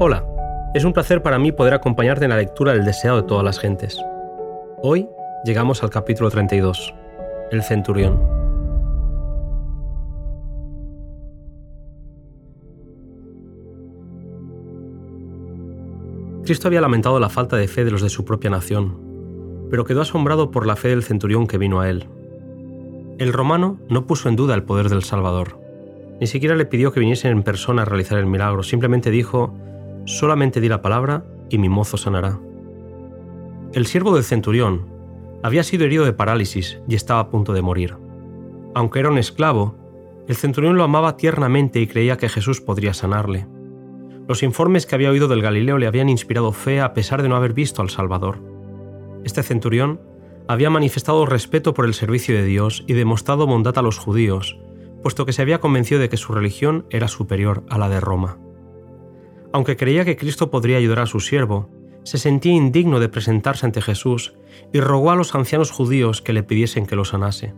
Hola, es un placer para mí poder acompañarte en la lectura del deseado de todas las gentes. Hoy llegamos al capítulo 32, el centurión. Cristo había lamentado la falta de fe de los de su propia nación, pero quedó asombrado por la fe del centurión que vino a él. El romano no puso en duda el poder del Salvador. Ni siquiera le pidió que viniese en persona a realizar el milagro, simplemente dijo, solamente di la palabra y mi mozo sanará. El siervo del centurión había sido herido de parálisis y estaba a punto de morir. Aunque era un esclavo, el centurión lo amaba tiernamente y creía que Jesús podría sanarle. Los informes que había oído del Galileo le habían inspirado fe a pesar de no haber visto al Salvador. Este centurión había manifestado respeto por el servicio de Dios y demostrado bondad a los judíos, puesto que se había convencido de que su religión era superior a la de Roma. Aunque creía que Cristo podría ayudar a su siervo, se sentía indigno de presentarse ante Jesús y rogó a los ancianos judíos que le pidiesen que lo sanase.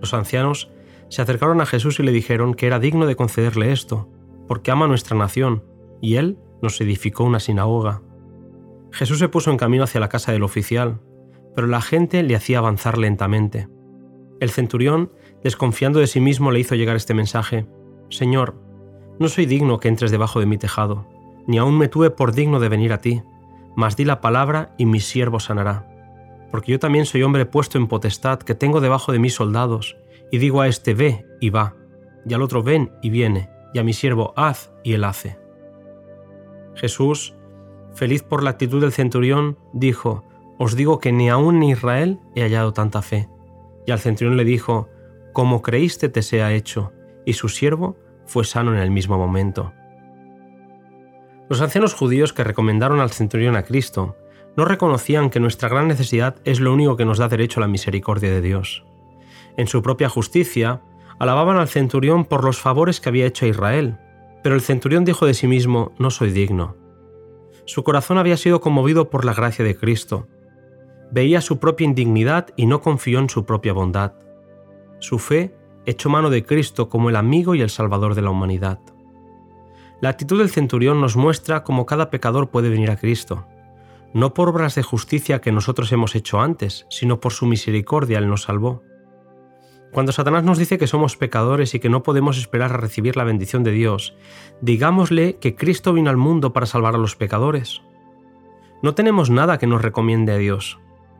Los ancianos se acercaron a Jesús y le dijeron que era digno de concederle esto, porque ama nuestra nación, y él nos edificó una sinagoga. Jesús se puso en camino hacia la casa del oficial, pero la gente le hacía avanzar lentamente. El centurión, desconfiando de sí mismo, le hizo llegar este mensaje, Señor, no soy digno que entres debajo de mi tejado, ni aún me tuve por digno de venir a ti, mas di la palabra y mi siervo sanará. Porque yo también soy hombre puesto en potestad, que tengo debajo de mis soldados, y digo a este ve y va, y al otro ven y viene, y a mi siervo haz y él hace. Jesús, feliz por la actitud del centurión, dijo, Os digo que ni aún en Israel he hallado tanta fe. Y al centurión le dijo, Como creíste te sea hecho, y su siervo fue sano en el mismo momento. Los ancianos judíos que recomendaron al centurión a Cristo no reconocían que nuestra gran necesidad es lo único que nos da derecho a la misericordia de Dios. En su propia justicia, alababan al centurión por los favores que había hecho a Israel, pero el centurión dijo de sí mismo, no soy digno. Su corazón había sido conmovido por la gracia de Cristo. Veía su propia indignidad y no confió en su propia bondad. Su fe echó mano de Cristo como el amigo y el Salvador de la humanidad. La actitud del centurión nos muestra cómo cada pecador puede venir a Cristo, no por obras de justicia que nosotros hemos hecho antes, sino por su misericordia Él nos salvó. Cuando Satanás nos dice que somos pecadores y que no podemos esperar a recibir la bendición de Dios, digámosle que Cristo vino al mundo para salvar a los pecadores. No tenemos nada que nos recomiende a Dios,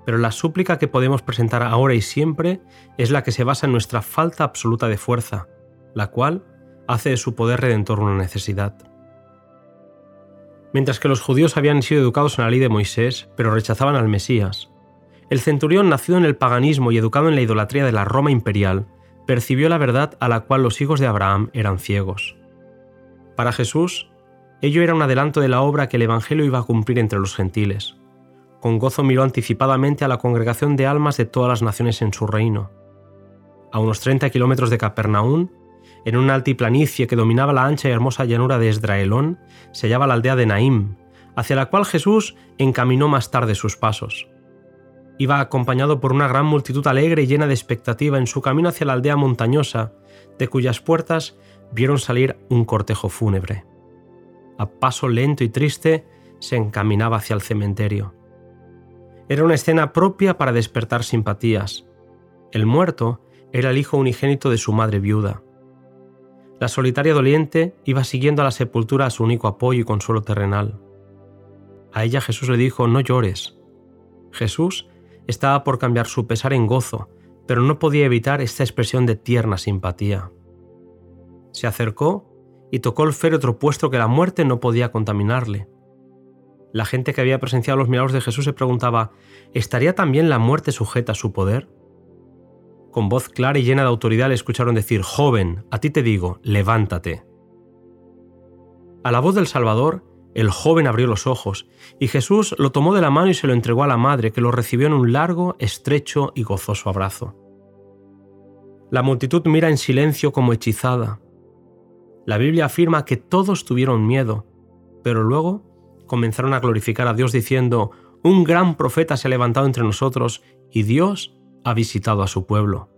pero la súplica que podemos presentar ahora y siempre es la que se basa en nuestra falta absoluta de fuerza, la cual hace de su poder redentor una necesidad. Mientras que los judíos habían sido educados en la ley de Moisés, pero rechazaban al Mesías, el centurión nacido en el paganismo y educado en la idolatría de la Roma imperial, percibió la verdad a la cual los hijos de Abraham eran ciegos. Para Jesús, ello era un adelanto de la obra que el Evangelio iba a cumplir entre los gentiles, con gozo miró anticipadamente a la congregación de almas de todas las naciones en su reino. A unos 30 kilómetros de Capernaum, en una altiplanicie que dominaba la ancha y hermosa llanura de Esdraelón, se hallaba la aldea de Naim, hacia la cual Jesús encaminó más tarde sus pasos. Iba acompañado por una gran multitud alegre y llena de expectativa en su camino hacia la aldea montañosa, de cuyas puertas vieron salir un cortejo fúnebre. A paso lento y triste se encaminaba hacia el cementerio. Era una escena propia para despertar simpatías. El muerto era el hijo unigénito de su madre viuda. La solitaria doliente iba siguiendo a la sepultura a su único apoyo y consuelo terrenal. A ella Jesús le dijo, no llores. Jesús estaba por cambiar su pesar en gozo, pero no podía evitar esta expresión de tierna simpatía. Se acercó y tocó el féretro puesto que la muerte no podía contaminarle. La gente que había presenciado los milagros de Jesús se preguntaba, ¿estaría también la muerte sujeta a su poder? Con voz clara y llena de autoridad le escucharon decir, Joven, a ti te digo, levántate. A la voz del Salvador, el joven abrió los ojos, y Jesús lo tomó de la mano y se lo entregó a la madre, que lo recibió en un largo, estrecho y gozoso abrazo. La multitud mira en silencio como hechizada. La Biblia afirma que todos tuvieron miedo, pero luego comenzaron a glorificar a Dios diciendo, un gran profeta se ha levantado entre nosotros y Dios ha visitado a su pueblo.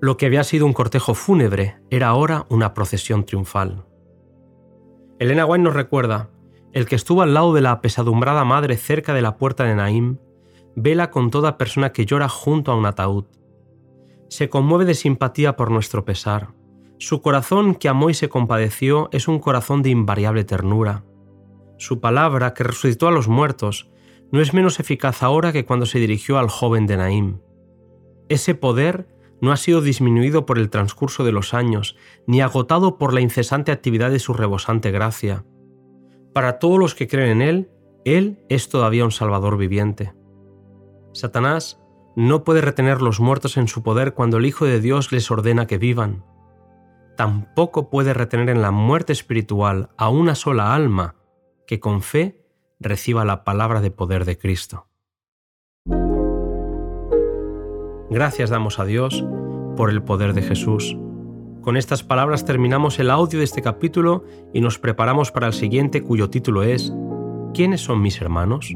Lo que había sido un cortejo fúnebre era ahora una procesión triunfal. Elena White nos recuerda, el que estuvo al lado de la apesadumbrada madre cerca de la puerta de Naim, vela con toda persona que llora junto a un ataúd. Se conmueve de simpatía por nuestro pesar. Su corazón que amó y se compadeció es un corazón de invariable ternura. Su palabra, que resucitó a los muertos, no es menos eficaz ahora que cuando se dirigió al joven de Naim. Ese poder no ha sido disminuido por el transcurso de los años, ni agotado por la incesante actividad de su rebosante gracia. Para todos los que creen en Él, Él es todavía un Salvador viviente. Satanás no puede retener los muertos en su poder cuando el Hijo de Dios les ordena que vivan. Tampoco puede retener en la muerte espiritual a una sola alma que con fe reciba la palabra de poder de Cristo. Gracias damos a Dios por el poder de Jesús. Con estas palabras terminamos el audio de este capítulo y nos preparamos para el siguiente cuyo título es ¿Quiénes son mis hermanos?